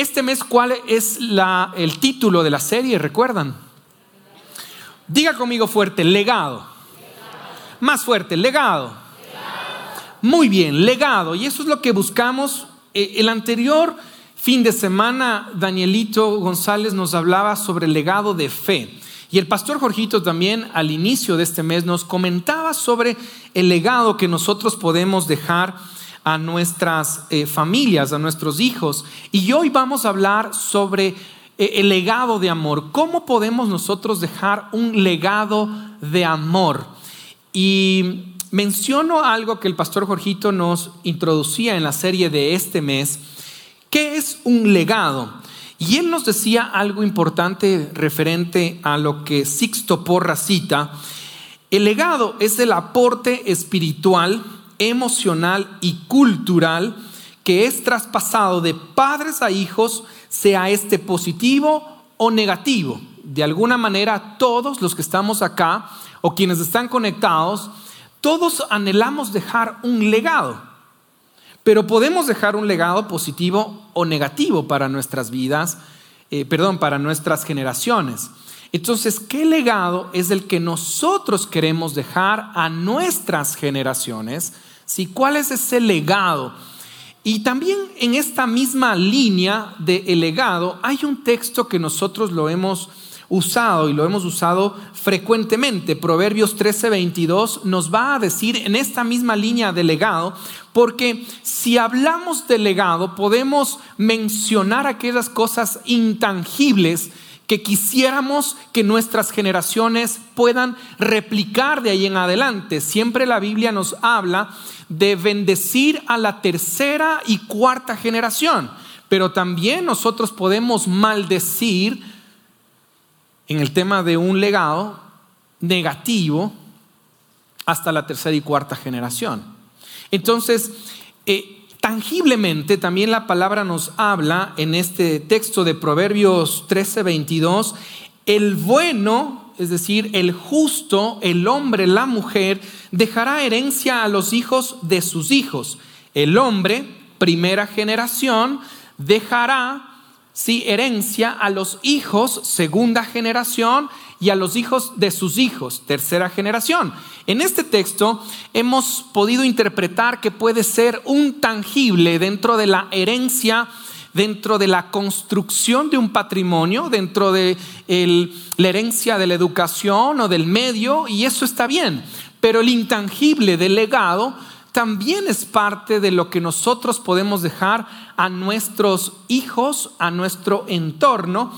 Este mes, ¿cuál es el título de la serie? ¿Recuerdan? Diga conmigo fuerte, legado. Más fuerte, legado. Muy bien, legado. Y eso es lo que buscamos. Eh, el anterior fin de semana, Danielito González nos hablaba sobre el legado de fe. Y el pastor Jorgito también al inicio de este mes nos comentaba sobre el legado que nosotros podemos dejar a nuestras eh, familias, a nuestros hijos. Y hoy vamos a hablar sobre eh, el legado de amor. ¿Cómo podemos nosotros dejar un legado de amor? Y menciono algo que el pastor Jorgito nos introducía en la serie de este mes. ¿Qué es un legado? Y él nos decía algo importante referente a lo que Sixto Porra cita. El legado es el aporte espiritual, emocional y cultural que es traspasado de padres a hijos, sea este positivo o negativo. De alguna manera, todos los que estamos acá o quienes están conectados, todos anhelamos dejar un legado. Pero podemos dejar un legado positivo o negativo para nuestras vidas, eh, perdón, para nuestras generaciones. Entonces, ¿qué legado es el que nosotros queremos dejar a nuestras generaciones? ¿Sí? ¿Cuál es ese legado? Y también en esta misma línea de el legado hay un texto que nosotros lo hemos usado y lo hemos usado frecuentemente. Proverbios 13:22 nos va a decir en esta misma línea de legado, porque si hablamos de legado podemos mencionar aquellas cosas intangibles que quisiéramos que nuestras generaciones puedan replicar de ahí en adelante. Siempre la Biblia nos habla de bendecir a la tercera y cuarta generación, pero también nosotros podemos maldecir en el tema de un legado negativo hasta la tercera y cuarta generación. Entonces, eh, tangiblemente también la palabra nos habla en este texto de Proverbios 13, 22, el bueno, es decir, el justo, el hombre, la mujer, dejará herencia a los hijos de sus hijos. El hombre, primera generación, dejará sí, herencia a los hijos, segunda generación, y a los hijos de sus hijos, tercera generación. En este texto hemos podido interpretar que puede ser un tangible dentro de la herencia, dentro de la construcción de un patrimonio, dentro de la herencia de la educación o del medio, y eso está bien. Pero el intangible del legado también es parte de lo que nosotros podemos dejar a nuestros hijos, a nuestro entorno.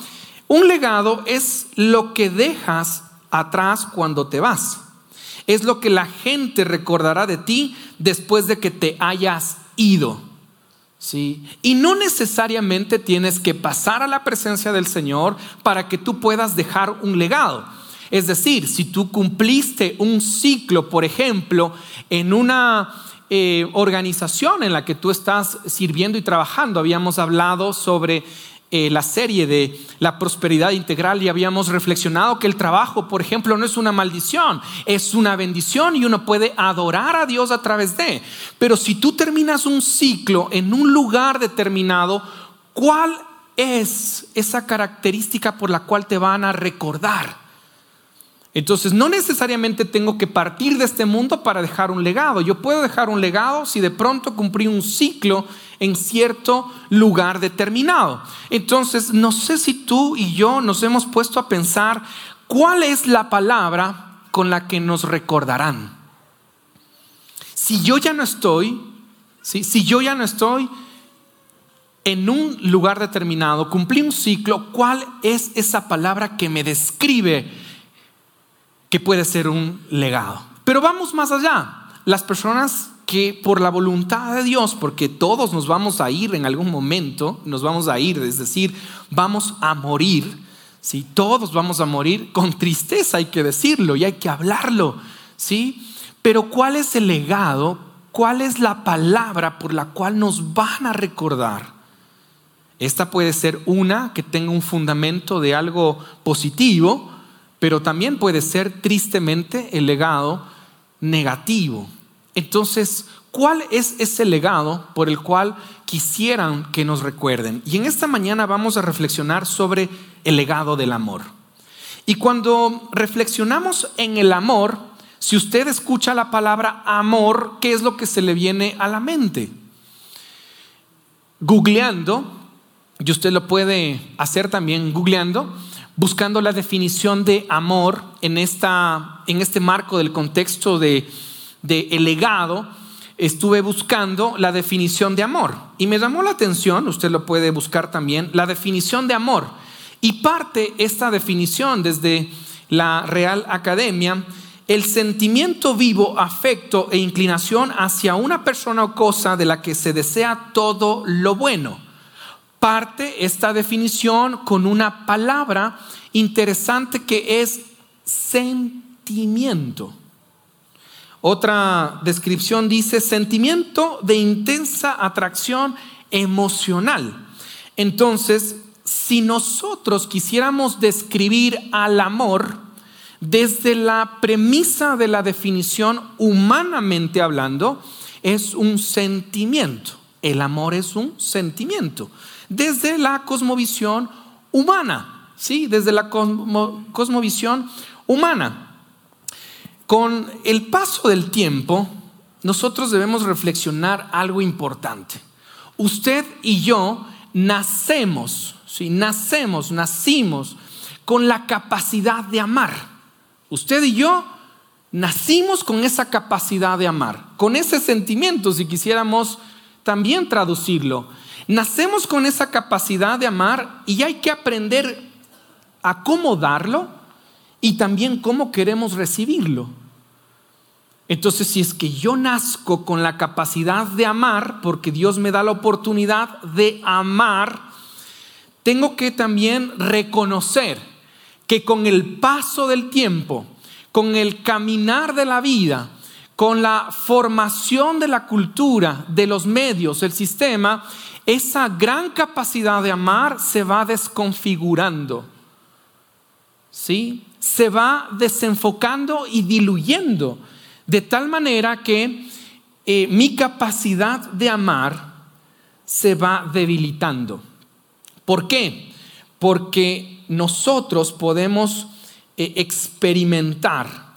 Un legado es lo que dejas atrás cuando te vas. Es lo que la gente recordará de ti después de que te hayas ido. ¿Sí? Y no necesariamente tienes que pasar a la presencia del Señor para que tú puedas dejar un legado. Es decir, si tú cumpliste un ciclo, por ejemplo, en una eh, organización en la que tú estás sirviendo y trabajando, habíamos hablado sobre eh, la serie de la prosperidad integral y habíamos reflexionado que el trabajo, por ejemplo, no es una maldición, es una bendición y uno puede adorar a Dios a través de. Pero si tú terminas un ciclo en un lugar determinado, ¿cuál es esa característica por la cual te van a recordar? Entonces, no necesariamente tengo que partir de este mundo para dejar un legado. Yo puedo dejar un legado si de pronto cumplí un ciclo en cierto lugar determinado. Entonces, no sé si tú y yo nos hemos puesto a pensar cuál es la palabra con la que nos recordarán. Si yo ya no estoy, si yo ya no estoy en un lugar determinado, cumplí un ciclo, ¿cuál es esa palabra que me describe? Que puede ser un legado. Pero vamos más allá. Las personas que por la voluntad de Dios, porque todos nos vamos a ir en algún momento, nos vamos a ir, es decir, vamos a morir, ¿sí? Todos vamos a morir con tristeza, hay que decirlo y hay que hablarlo, ¿sí? Pero ¿cuál es el legado? ¿Cuál es la palabra por la cual nos van a recordar? Esta puede ser una que tenga un fundamento de algo positivo, pero también puede ser tristemente el legado negativo. Entonces, ¿Cuál es ese legado por el cual quisieran que nos recuerden? Y en esta mañana vamos a reflexionar sobre el legado del amor. Y cuando reflexionamos en el amor, si usted escucha la palabra amor, ¿qué es lo que se le viene a la mente? Googleando, y usted lo puede hacer también googleando, buscando la definición de amor en, esta, en este marco del contexto de, de el legado, estuve buscando la definición de amor y me llamó la atención, usted lo puede buscar también, la definición de amor. Y parte esta definición desde la Real Academia, el sentimiento vivo, afecto e inclinación hacia una persona o cosa de la que se desea todo lo bueno. Parte esta definición con una palabra interesante que es sentimiento. Otra descripción dice sentimiento de intensa atracción emocional. Entonces, si nosotros quisiéramos describir al amor desde la premisa de la definición humanamente hablando, es un sentimiento. El amor es un sentimiento. Desde la cosmovisión humana, ¿sí? Desde la cosmovisión humana. Con el paso del tiempo, nosotros debemos reflexionar algo importante. Usted y yo nacemos, si nacemos, nacimos con la capacidad de amar. Usted y yo nacimos con esa capacidad de amar, con ese sentimiento, si quisiéramos también traducirlo. Nacemos con esa capacidad de amar y hay que aprender a cómo darlo y también cómo queremos recibirlo. Entonces, si es que yo nazco con la capacidad de amar, porque Dios me da la oportunidad de amar, tengo que también reconocer que con el paso del tiempo, con el caminar de la vida, con la formación de la cultura, de los medios, el sistema, esa gran capacidad de amar se va desconfigurando. ¿Sí? Se va desenfocando y diluyendo de tal manera que eh, mi capacidad de amar se va debilitando. ¿Por qué? Porque nosotros podemos eh, experimentar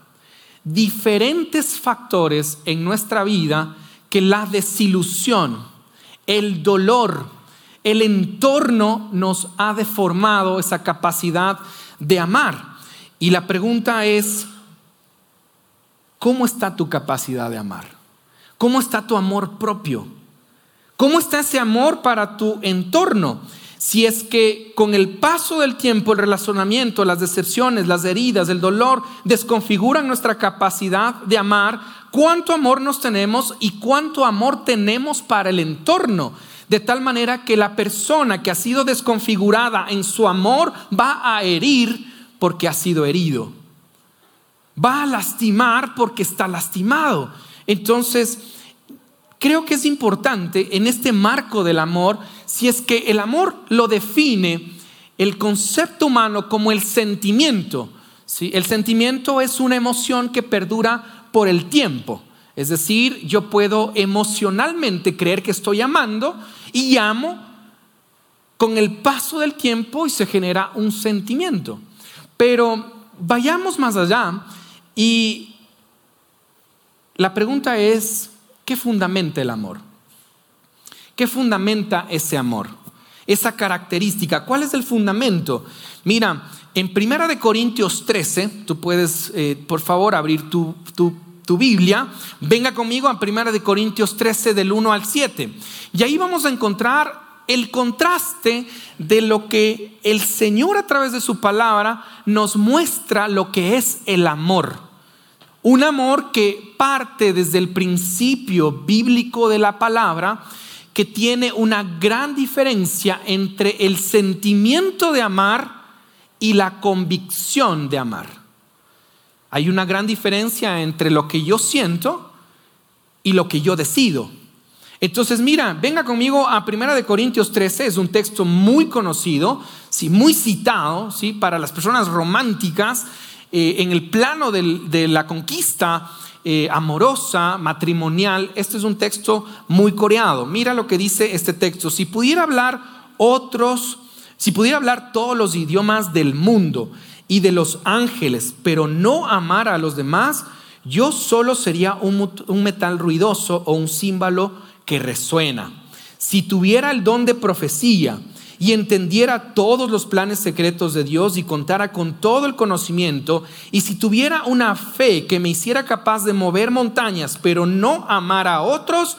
diferentes factores en nuestra vida que la desilusión, el dolor, el entorno nos ha deformado esa capacidad de amar. Y la pregunta es, ¿Cómo está tu capacidad de amar? ¿Cómo está tu amor propio? ¿Cómo está ese amor para tu entorno? Si es que con el paso del tiempo, el relacionamiento, las decepciones, las heridas, el dolor desconfiguran nuestra capacidad de amar, cuánto amor nos tenemos y cuánto amor tenemos para el entorno. De tal manera que la persona que ha sido desconfigurada en su amor va a herir porque ha sido herido va a lastimar porque está lastimado. Entonces, creo que es importante en este marco del amor, si es que el amor lo define el concepto humano como el sentimiento. ¿sí? El sentimiento es una emoción que perdura por el tiempo. Es decir, yo puedo emocionalmente creer que estoy amando y amo con el paso del tiempo y se genera un sentimiento. Pero vayamos más allá y la pregunta es, ¿qué fundamenta el amor? ¿Qué fundamenta ese amor? Esa característica, ¿cuál es el fundamento? Mira, en Primera de Corintios 13, tú puedes, eh, por favor, abrir tu, tu, Biblia, venga conmigo a Primera de Corintios 13 del 1 al 7. Y ahí vamos a encontrar el contraste de lo que el Señor a través de su palabra nos muestra lo que es el amor. Un amor que parte desde el principio bíblico de la palabra, que tiene una gran diferencia entre el sentimiento de amar y la convicción de amar. Hay una gran diferencia entre lo que yo siento y lo que yo decido. Entonces, mira, venga conmigo a 1 Corintios 13, es un texto muy conocido, sí, muy citado, ¿sí? para las personas románticas eh, en el plano de la conquista eh, amorosa, matrimonial, este es un texto muy coreado. Mira lo que dice este texto. Si pudiera hablar otros, si pudiera hablar todos los idiomas del mundo y de los ángeles, pero no amar a los demás, yo solo sería un, un metal ruidoso o un címbalo que resuena. Si tuviera el don de profecía, y entendiera todos los planes secretos de Dios y contara con todo el conocimiento, y si tuviera una fe que me hiciera capaz de mover montañas, pero no amar a otros,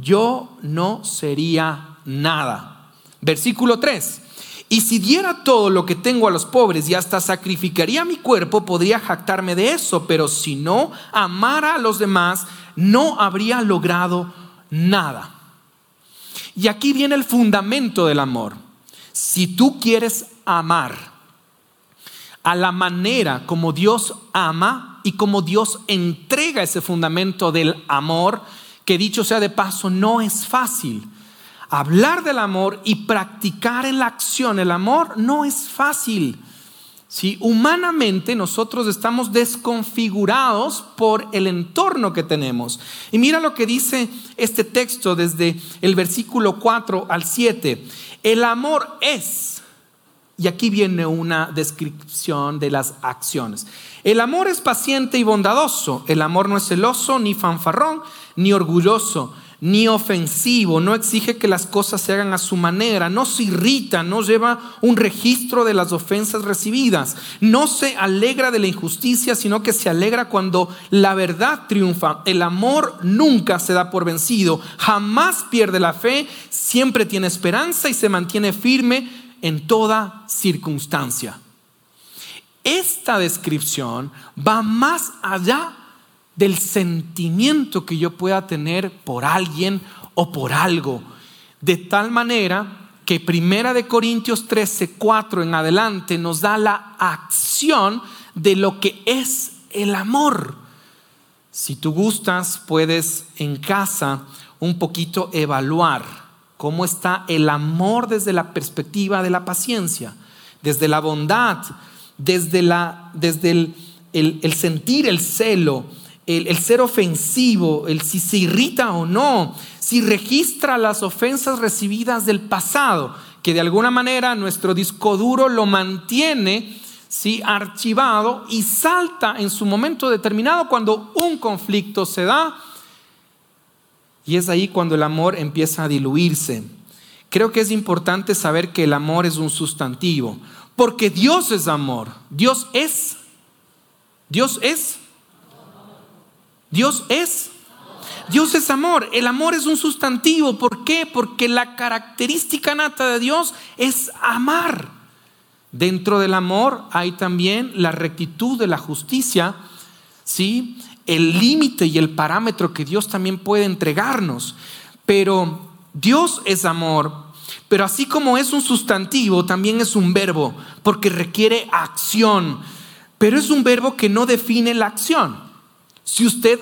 yo no sería nada. Versículo 3. Y si diera todo lo que tengo a los pobres y hasta sacrificaría mi cuerpo, podría jactarme de eso, pero si no amara a los demás, no habría logrado nada. Y aquí viene el fundamento del amor. Si tú quieres amar a la manera como Dios ama y como Dios entrega ese fundamento del amor, que dicho sea de paso, no es fácil. Hablar del amor y practicar en la acción el amor no es fácil. Si humanamente nosotros estamos desconfigurados por el entorno que tenemos. Y mira lo que dice este texto desde el versículo 4 al 7. El amor es, y aquí viene una descripción de las acciones. El amor es paciente y bondadoso. El amor no es celoso, ni fanfarrón, ni orgulloso ni ofensivo, no exige que las cosas se hagan a su manera, no se irrita, no lleva un registro de las ofensas recibidas, no se alegra de la injusticia, sino que se alegra cuando la verdad triunfa. El amor nunca se da por vencido, jamás pierde la fe, siempre tiene esperanza y se mantiene firme en toda circunstancia. Esta descripción va más allá del sentimiento que yo pueda tener por alguien o por algo. De tal manera que Primera de Corintios 13, 4 en adelante nos da la acción de lo que es el amor. Si tú gustas, puedes en casa un poquito evaluar cómo está el amor desde la perspectiva de la paciencia, desde la bondad, desde, la, desde el, el sentir el celo, el, ser ofensivo, el si se irrita o no, si registra las ofensas recibidas del pasado, que de alguna manera nuestro disco duro lo mantiene ¿sí? archivado y salta en su momento determinado cuando un conflicto se da. Y es ahí cuando el amor empieza a diluirse. Creo que es importante saber que el amor es un sustantivo, porque Dios es amor. Dios es. Dios es Dios es. Dios es amor. El amor es un sustantivo. ¿Por qué? Porque la característica nata de Dios es amar. Dentro del amor hay también la rectitud de la justicia, ¿sí? El límite y el parámetro que Dios también puede entregarnos. Pero Dios es amor, pero así como es un sustantivo, también es un verbo, porque requiere acción. Pero es un verbo que no define la acción. Si usted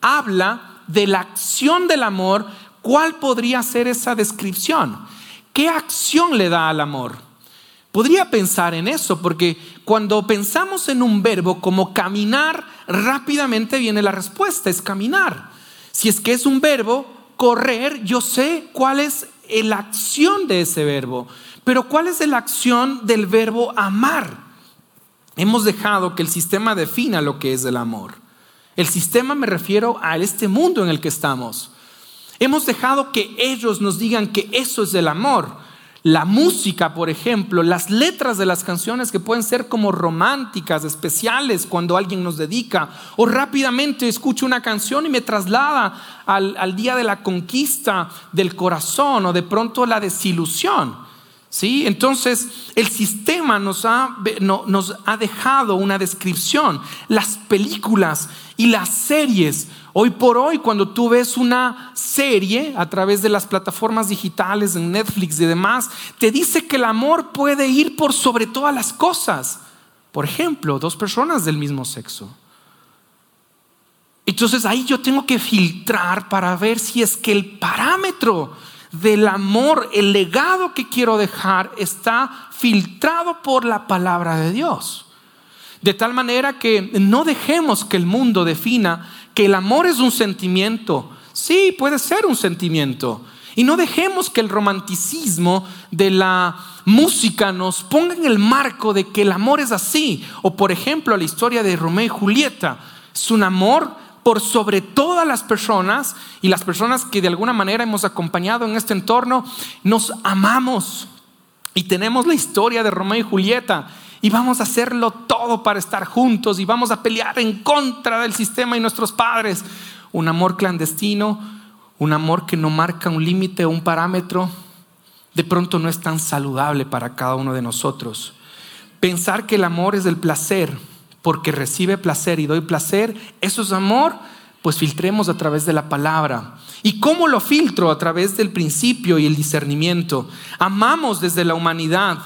habla de la acción del amor, ¿cuál podría ser esa descripción? ¿Qué acción le da al amor? Podría pensar en eso, porque cuando pensamos en un verbo como caminar, rápidamente viene la respuesta, es caminar. Si es que es un verbo, correr, yo sé cuál es la acción de ese verbo, pero cuál es la acción del verbo amar. Hemos dejado que el sistema defina lo que es el amor. El sistema me refiero a este mundo en el que estamos. Hemos dejado que ellos nos digan que eso es el amor. La música, por ejemplo, las letras de las canciones que pueden ser como románticas, especiales cuando alguien nos dedica, o rápidamente escucho una canción y me traslada al, al día de la conquista del corazón o de pronto la desilusión. ¿Sí? Entonces, el sistema nos ha, nos ha dejado una descripción. Las películas y las series. Hoy por hoy, cuando tú ves una serie a través de las plataformas digitales, en Netflix y demás, te dice que el amor puede ir por sobre todas las cosas. Por ejemplo, dos personas del mismo sexo. Entonces ahí yo tengo que filtrar para ver si es que el parámetro del amor, el legado que quiero dejar, está filtrado por la palabra de Dios. De tal manera que no dejemos que el mundo defina que el amor es un sentimiento. Sí, puede ser un sentimiento. Y no dejemos que el romanticismo de la música nos ponga en el marco de que el amor es así. O por ejemplo, la historia de Romeo y Julieta. Es un amor por sobre todas las personas y las personas que de alguna manera hemos acompañado en este entorno, nos amamos y tenemos la historia de Romeo y Julieta y vamos a hacerlo todo para estar juntos y vamos a pelear en contra del sistema y nuestros padres. Un amor clandestino, un amor que no marca un límite o un parámetro, de pronto no es tan saludable para cada uno de nosotros. Pensar que el amor es el placer porque recibe placer y doy placer, eso es amor, pues filtremos a través de la palabra. ¿Y cómo lo filtro? A través del principio y el discernimiento. Amamos desde la humanidad,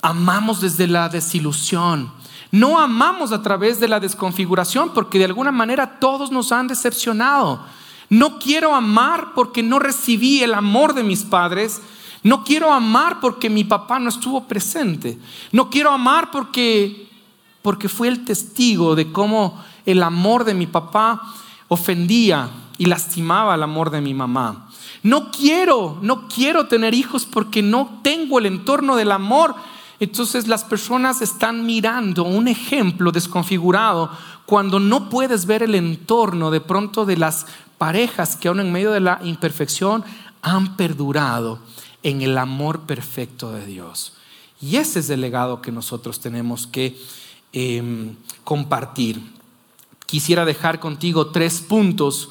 amamos desde la desilusión. No amamos a través de la desconfiguración porque de alguna manera todos nos han decepcionado. No quiero amar porque no recibí el amor de mis padres. No quiero amar porque mi papá no estuvo presente. No quiero amar porque porque fue el testigo de cómo el amor de mi papá ofendía y lastimaba el amor de mi mamá. No quiero, no quiero tener hijos porque no tengo el entorno del amor. Entonces las personas están mirando un ejemplo desconfigurado cuando no puedes ver el entorno de pronto de las parejas que aún en medio de la imperfección han perdurado en el amor perfecto de Dios. Y ese es el legado que nosotros tenemos que Em, compartir. Quisiera dejar contigo tres puntos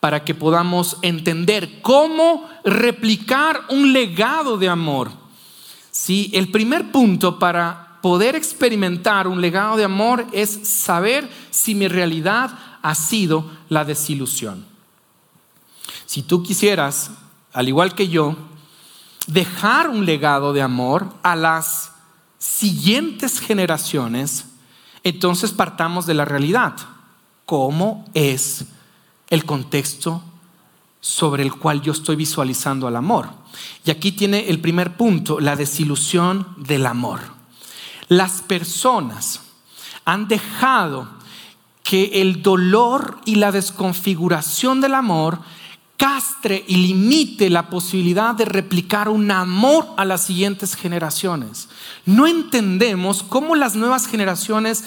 para que podamos entender cómo replicar un legado de amor. ¿Sí? El primer punto para poder experimentar un legado de amor es saber si mi realidad ha sido la desilusión. Si tú quisieras, al igual que yo, dejar un legado de amor a las siguientes generaciones, entonces partamos de la realidad. ¿Cómo es el contexto sobre el cual yo estoy visualizando al amor? Y aquí tiene el primer punto, la desilusión del amor. Las personas han dejado que el dolor y la desconfiguración del amor castre y limite la posibilidad de replicar un amor a las siguientes generaciones. No entendemos cómo las nuevas generaciones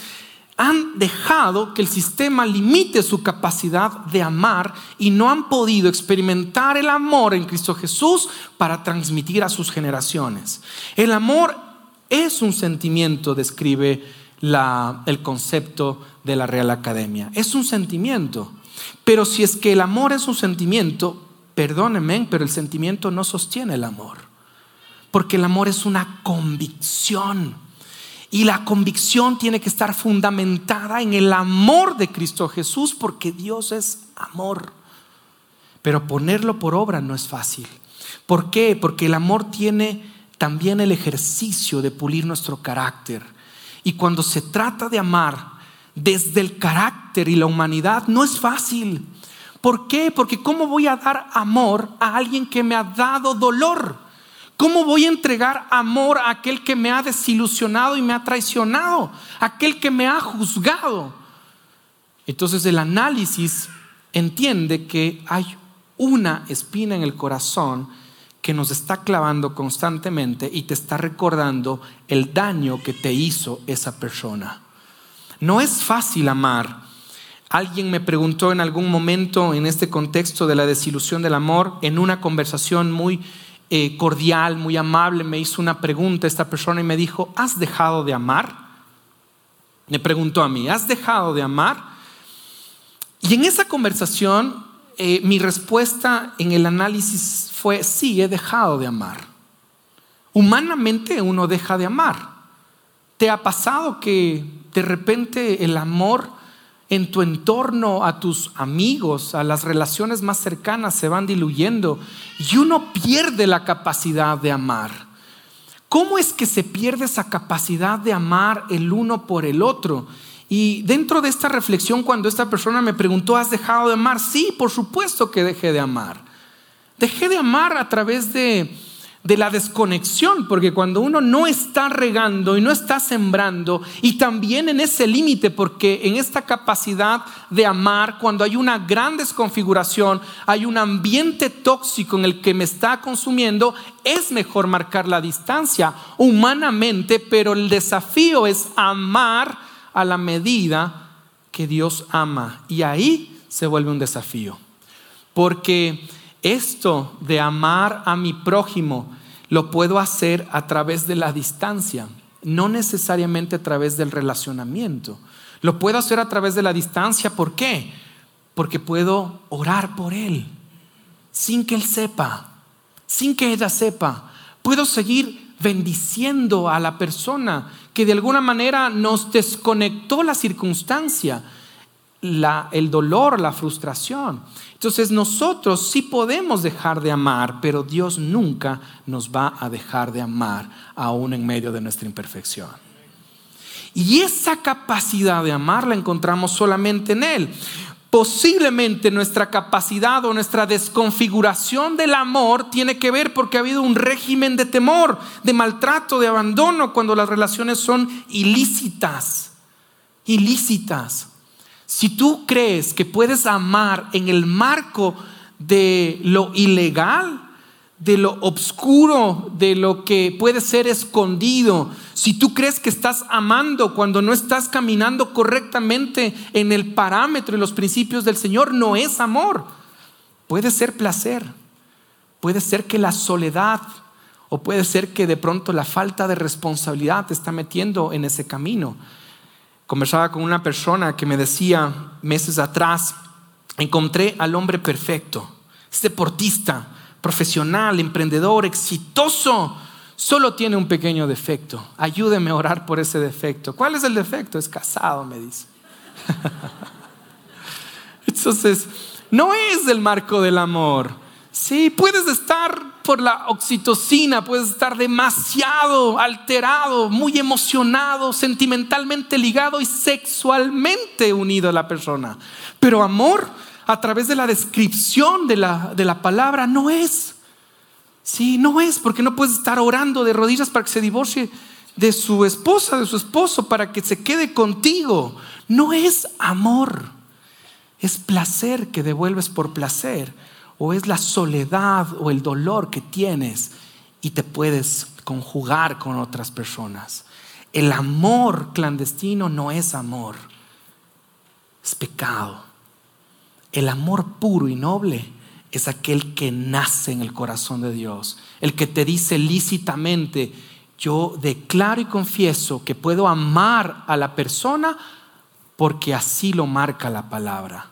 han dejado que el sistema limite su capacidad de amar y no han podido experimentar el amor en Cristo Jesús para transmitir a sus generaciones. El amor es un sentimiento, describe el concepto de la Real Academia. Es un sentimiento. Pero si es que el amor es un sentimiento, perdónenme, pero el sentimiento no sostiene el amor. Porque el amor es una convicción. Y la convicción tiene que estar fundamentada en el amor de Cristo Jesús, porque Dios es amor. Pero ponerlo por obra no es fácil. ¿Por qué? Porque el amor tiene también el ejercicio de pulir nuestro carácter. Y cuando se trata de amar, desde el carácter y la humanidad no es fácil. ¿Por qué? Porque ¿cómo voy a dar amor a alguien que me ha dado dolor? ¿Cómo voy a entregar amor a aquel que me ha desilusionado y me ha traicionado? Aquel que me ha juzgado. Entonces el análisis entiende que hay una espina en el corazón que nos está clavando constantemente y te está recordando el daño que te hizo esa persona. No es fácil amar. Alguien me preguntó en algún momento en este contexto de la desilusión del amor, en una conversación muy eh, cordial, muy amable, me hizo una pregunta esta persona y me dijo, ¿has dejado de amar? Me preguntó a mí, ¿has dejado de amar? Y en esa conversación eh, mi respuesta en el análisis fue, sí, he dejado de amar. Humanamente uno deja de amar. ¿Te ha pasado que de repente el amor en tu entorno, a tus amigos, a las relaciones más cercanas se van diluyendo y uno pierde la capacidad de amar. ¿Cómo es que se pierde esa capacidad de amar el uno por el otro? Y dentro de esta reflexión, cuando esta persona me preguntó, ¿has dejado de amar? Sí, por supuesto que dejé de amar. Dejé de amar a través de de la desconexión, porque cuando uno no está regando y no está sembrando, y también en ese límite, porque en esta capacidad de amar, cuando hay una gran desconfiguración, hay un ambiente tóxico en el que me está consumiendo, es mejor marcar la distancia humanamente, pero el desafío es amar a la medida que Dios ama. Y ahí se vuelve un desafío, porque esto de amar a mi prójimo lo puedo hacer a través de la distancia, no necesariamente a través del relacionamiento. Lo puedo hacer a través de la distancia, ¿por qué? Porque puedo orar por él sin que él sepa, sin que ella sepa. Puedo seguir bendiciendo a la persona que de alguna manera nos desconectó la circunstancia, el dolor, la frustración. Entonces nosotros sí podemos dejar de amar, pero Dios nunca nos va a dejar de amar, aún en medio de nuestra imperfección. Y esa capacidad de amar la encontramos solamente en Él. Posiblemente nuestra capacidad o nuestra desconfiguración del amor tiene que ver porque ha habido un régimen de temor, de maltrato, de abandono cuando las relaciones son ilícitas. Ilícitas. Si tú crees que puedes amar en el marco de lo ilegal, de lo obscuro, de lo que puede ser escondido, si tú crees que estás amando cuando no estás caminando correctamente en el parámetro y los principios del Señor, no es amor. Puede ser placer, puede ser que la soledad o puede ser que de pronto la falta de responsabilidad te está metiendo en ese camino. Conversaba con una persona que me decía meses atrás, encontré al hombre perfecto, es deportista, profesional, emprendedor, exitoso, solo tiene un pequeño defecto. Ayúdeme a orar por ese defecto. ¿Cuál es el defecto? Es casado, me dice. Entonces, no es el marco del amor. Sí, puedes estar por la oxitocina, puedes estar demasiado alterado, muy emocionado, sentimentalmente ligado y sexualmente unido a la persona. Pero amor, a través de la descripción de la, de la palabra, no es. Sí, no es, porque no puedes estar orando de rodillas para que se divorcie de su esposa, de su esposo, para que se quede contigo. No es amor, es placer que devuelves por placer o es la soledad o el dolor que tienes y te puedes conjugar con otras personas. El amor clandestino no es amor, es pecado. El amor puro y noble es aquel que nace en el corazón de Dios, el que te dice lícitamente, yo declaro y confieso que puedo amar a la persona porque así lo marca la palabra.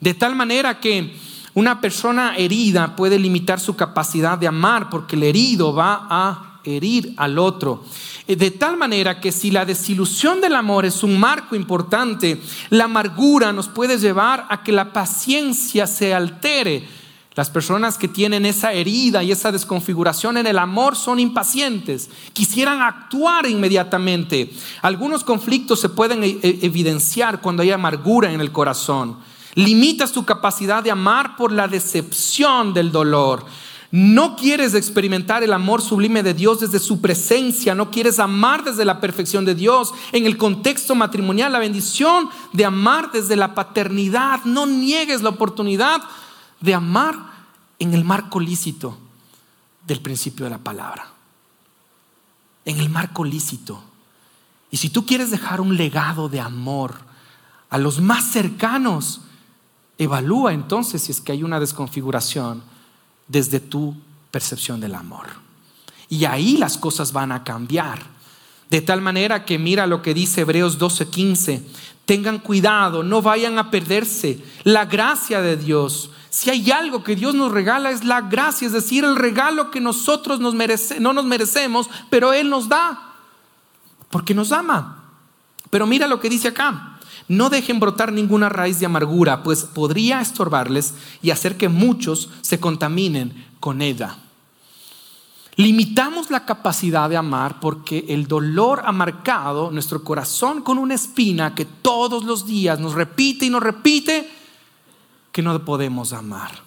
De tal manera que una persona herida puede limitar su capacidad de amar porque el herido va a herir al otro. Eh, de tal manera que si la desilusión del amor es un marco importante, la amargura nos puede llevar a que la paciencia se altere. Las personas que tienen esa herida y esa desconfiguración en el amor son impacientes, quisieran actuar inmediatamente. Algunos conflictos se pueden e-, e-, evidenciar cuando hay amargura en el corazón. Limitas tu capacidad de amar por la decepción del dolor. No quieres experimentar el amor sublime de Dios desde su presencia, no quieres amar desde la perfección de Dios en el contexto matrimonial, la bendición de amar desde la paternidad. No niegues la oportunidad de amar en el marco lícito del principio de la palabra, en el marco lícito. Y si tú quieres dejar un legado de amor a los más cercanos, Evalúa entonces si es que hay una desconfiguración desde tu percepción del amor. Y ahí las cosas van a cambiar. De tal manera que mira lo que dice Hebreos 12:15. Tengan cuidado, no vayan a perderse la gracia de Dios. Si hay algo que Dios nos regala es la gracia, es decir, el regalo que nosotros nos no nos merecemos, pero Él nos da, porque nos ama. Pero mira lo que dice acá. No dejen brotar ninguna raíz de amargura, pues podría estorbarles y hacer que muchos se contaminen con ella. Limitamos la capacidad de amar porque el dolor ha marcado nuestro corazón con una espina que todos los días nos repite y nos repite que no podemos amar.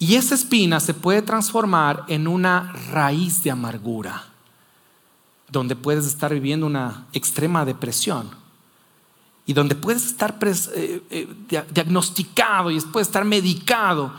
Y esa espina se puede transformar en una raíz de amargura, donde puedes estar viviendo una extrema depresión y donde puedes estar eh, eh, diagnosticado y después estar medicado.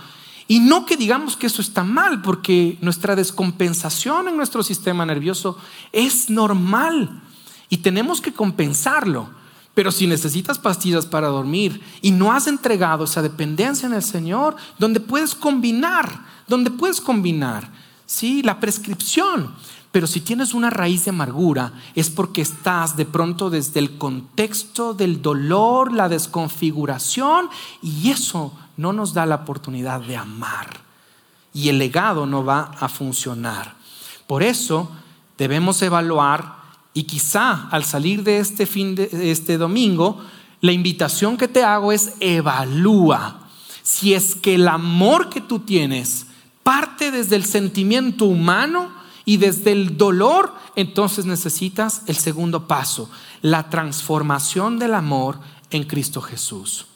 Y no que digamos que eso está mal, porque nuestra descompensación en nuestro sistema nervioso es normal y tenemos que compensarlo. Pero si necesitas pastillas para dormir y no has entregado esa dependencia en el Señor, donde puedes combinar, donde puedes combinar, sí, la prescripción. Pero si tienes una raíz de amargura, es porque estás de pronto desde el contexto del dolor, la desconfiguración, y eso no nos da la oportunidad de amar. Y el legado no va a funcionar. Por eso debemos evaluar y quizá al salir de este fin de este domingo, la invitación que te hago es evalúa si es que el amor que tú tienes parte desde el sentimiento humano y desde el dolor, entonces necesitas el segundo paso, la transformación del amor en Cristo Jesús.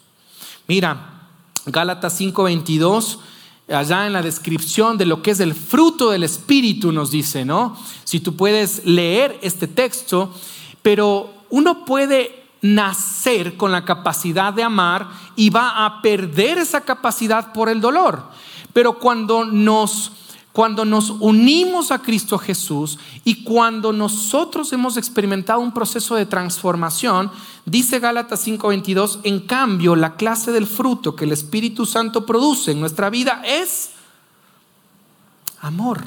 Mira, Gálatas 5:22 allá en la descripción de lo que es el fruto del Espíritu nos dice, ¿no? Si tú puedes leer este texto, pero uno puede nacer con la capacidad de amar y va a perder esa capacidad por el dolor. Pero cuando nos cuando nos unimos a Cristo Jesús y cuando nosotros hemos experimentado un proceso de transformación, dice Gálatas 5:22, en cambio la clase del fruto que el Espíritu Santo produce en nuestra vida es amor.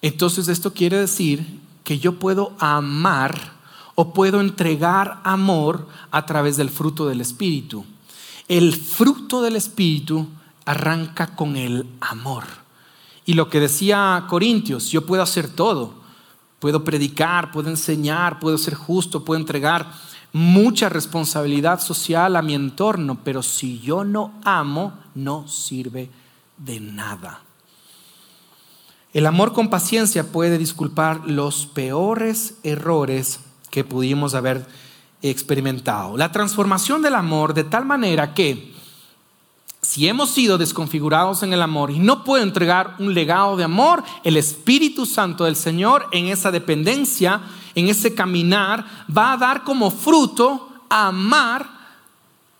Entonces esto quiere decir que yo puedo amar o puedo entregar amor a través del fruto del Espíritu. El fruto del Espíritu arranca con el amor. Y lo que decía Corintios, yo puedo hacer todo. Puedo predicar, puedo enseñar, puedo ser justo, puedo entregar mucha responsabilidad social a mi entorno, pero si yo no amo, no sirve de nada. El amor con paciencia puede disculpar los peores errores que pudimos haber experimentado. La transformación del amor de tal manera que si hemos sido desconfigurados en el amor y no puedo entregar un legado de amor, el Espíritu Santo del Señor en esa dependencia, en ese caminar, va a dar como fruto amar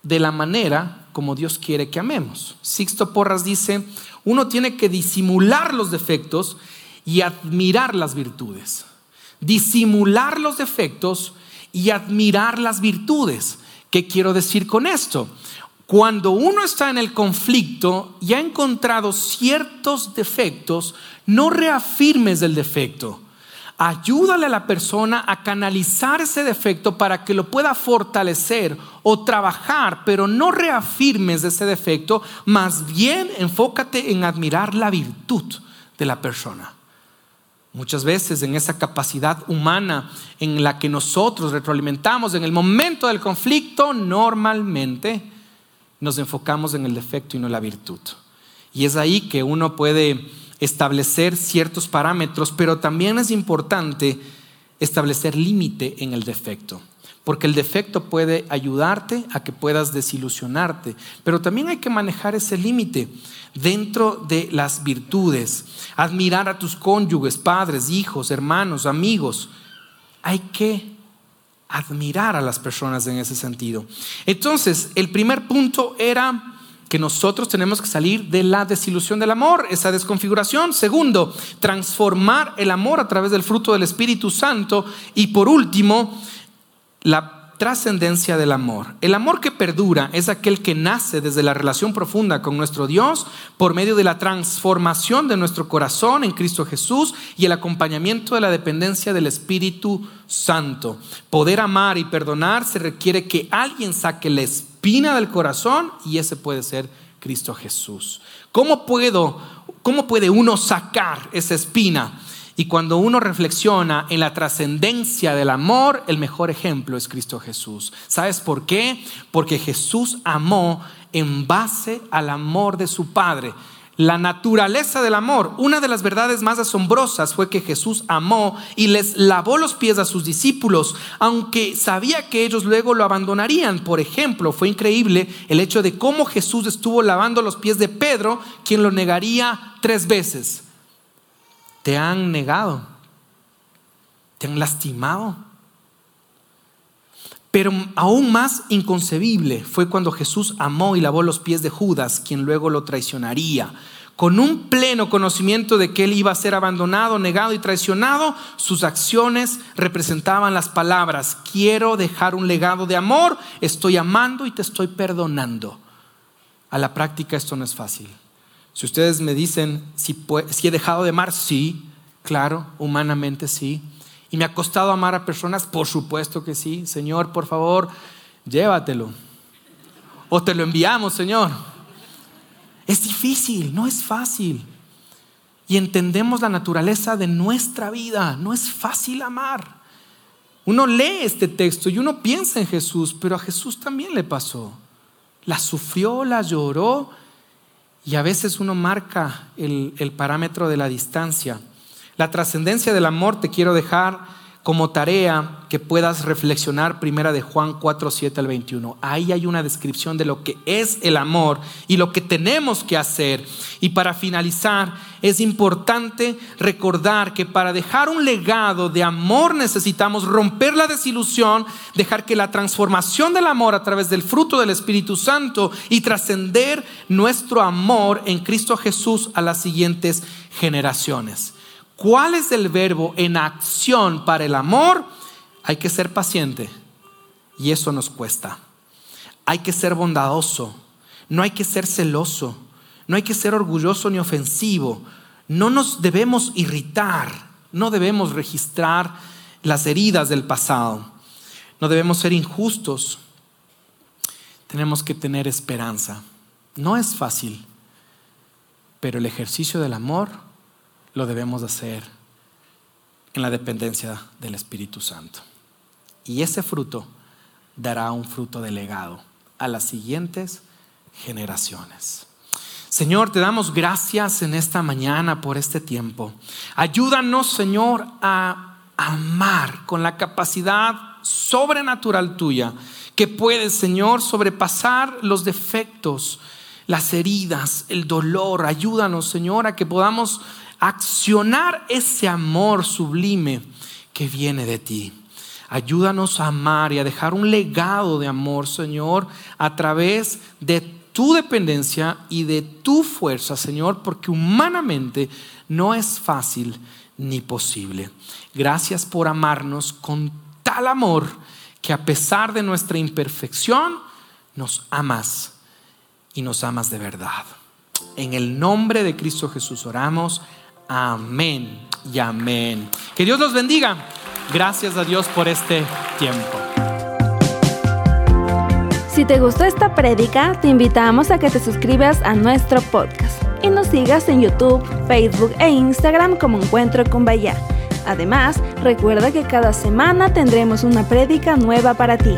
de la manera como Dios quiere que amemos. Sixto Porras dice, uno tiene que disimular los defectos y admirar las virtudes. Disimular los defectos y admirar las virtudes. ¿Qué quiero decir con esto? Cuando uno está en el conflicto y ha encontrado ciertos defectos, no reafirmes el defecto. Ayúdale a la persona a canalizar ese defecto para que lo pueda fortalecer o trabajar, pero no reafirmes ese defecto, más bien enfócate en admirar la virtud de la persona. Muchas veces en esa capacidad humana en la que nosotros retroalimentamos en el momento del conflicto, normalmente nos enfocamos en el defecto y no en la virtud. Y es ahí que uno puede establecer ciertos parámetros, pero también es importante establecer límite en el defecto, porque el defecto puede ayudarte a que puedas desilusionarte, pero también hay que manejar ese límite dentro de las virtudes, admirar a tus cónyuges, padres, hijos, hermanos, amigos. Hay que admirar a las personas en ese sentido. Entonces, el primer punto era que nosotros tenemos que salir de la desilusión del amor, esa desconfiguración. Segundo, transformar el amor a través del fruto del Espíritu Santo. Y por último, la trascendencia del amor. El amor que perdura es aquel que nace desde la relación profunda con nuestro Dios por medio de la transformación de nuestro corazón en Cristo Jesús y el acompañamiento de la dependencia del Espíritu Santo. Poder amar y perdonar se requiere que alguien saque la espina del corazón y ese puede ser Cristo Jesús. ¿Cómo puedo cómo puede uno sacar esa espina? Y cuando uno reflexiona en la trascendencia del amor, el mejor ejemplo es Cristo Jesús. ¿Sabes por qué? Porque Jesús amó en base al amor de su Padre. la naturaleza del amor. Una de las verdades más asombrosas fue que Jesús amó y les lavó los pies a sus discípulos, aunque sabía que ellos luego lo abandonarían. Por ejemplo, fue increíble el hecho de cómo Jesús estuvo lavando los pies de Pedro, quien lo negaría tres veces. Te han negado, te han lastimado. Pero aún más inconcebible fue cuando Jesús amó y lavó los pies de Judas, quien luego lo traicionaría. Con un pleno conocimiento de que él iba a ser abandonado, negado y traicionado, sus acciones representaban las palabras, quiero dejar un legado de amor, estoy amando y te estoy perdonando. A la práctica esto no es fácil. Si ustedes me dicen si, he dejado de amar, sí, claro, humanamente sí. ¿Y me ha costado amar a personas? Por supuesto que sí. Señor, por favor, llévatelo. O te lo enviamos, Señor. Es difícil, no es fácil. Y entendemos la naturaleza de nuestra vida. No es fácil amar. Uno lee este texto y uno piensa en Jesús, pero a Jesús también le pasó. La sufrió, la lloró y a veces uno marca el, el parámetro de la distancia. La trascendencia del amor te quiero dejar como tarea que puedas reflexionar primera de Juan 4, 7 al 21. Ahí hay una descripción de lo que es el amor y lo que tenemos que hacer. Y para finalizar, es importante recordar que para dejar un legado de amor necesitamos romper la desilusión, dejar que la transformación del amor a través del fruto del Espíritu Santo y trascender nuestro amor en Cristo Jesús a las siguientes generaciones. ¿Cuál es el verbo en acción para el amor? Hay que ser paciente. Y eso nos cuesta. Hay que ser bondadoso, no hay que ser celoso, no hay que ser orgulloso ni ofensivo, no nos debemos irritar, no debemos registrar las heridas del pasado, no debemos ser injustos, tenemos que tener esperanza. No es fácil, pero el ejercicio del amor lo debemos hacer en la dependencia del Espíritu Santo. Y ese fruto dará un fruto de legado a las siguientes generaciones. Señor, te damos gracias en esta mañana por este tiempo. Ayúdanos, Señor, a amar con la capacidad sobrenatural tuya, que puedes, Señor, sobrepasar los defectos, las heridas, el dolor. Ayúdanos, Señor, a que podamos accionar ese amor sublime que viene de ti. Ayúdanos a amar y a dejar un legado de amor, Señor, a través de tu dependencia y de tu fuerza, Señor, porque humanamente no es fácil ni posible. Gracias por amarnos con tal amor que a pesar de nuestra imperfección, nos amas y nos amas de verdad. En el nombre de Cristo Jesús oramos. Amén y amén. Que Dios los bendiga. Gracias a Dios por este tiempo. Si te gustó esta prédica, te invitamos a que te suscribas a nuestro podcast y nos sigas en YouTube, Facebook e Instagram como Encuentro con Bahía. Además, recuerda que cada semana tendremos una prédica nueva para ti.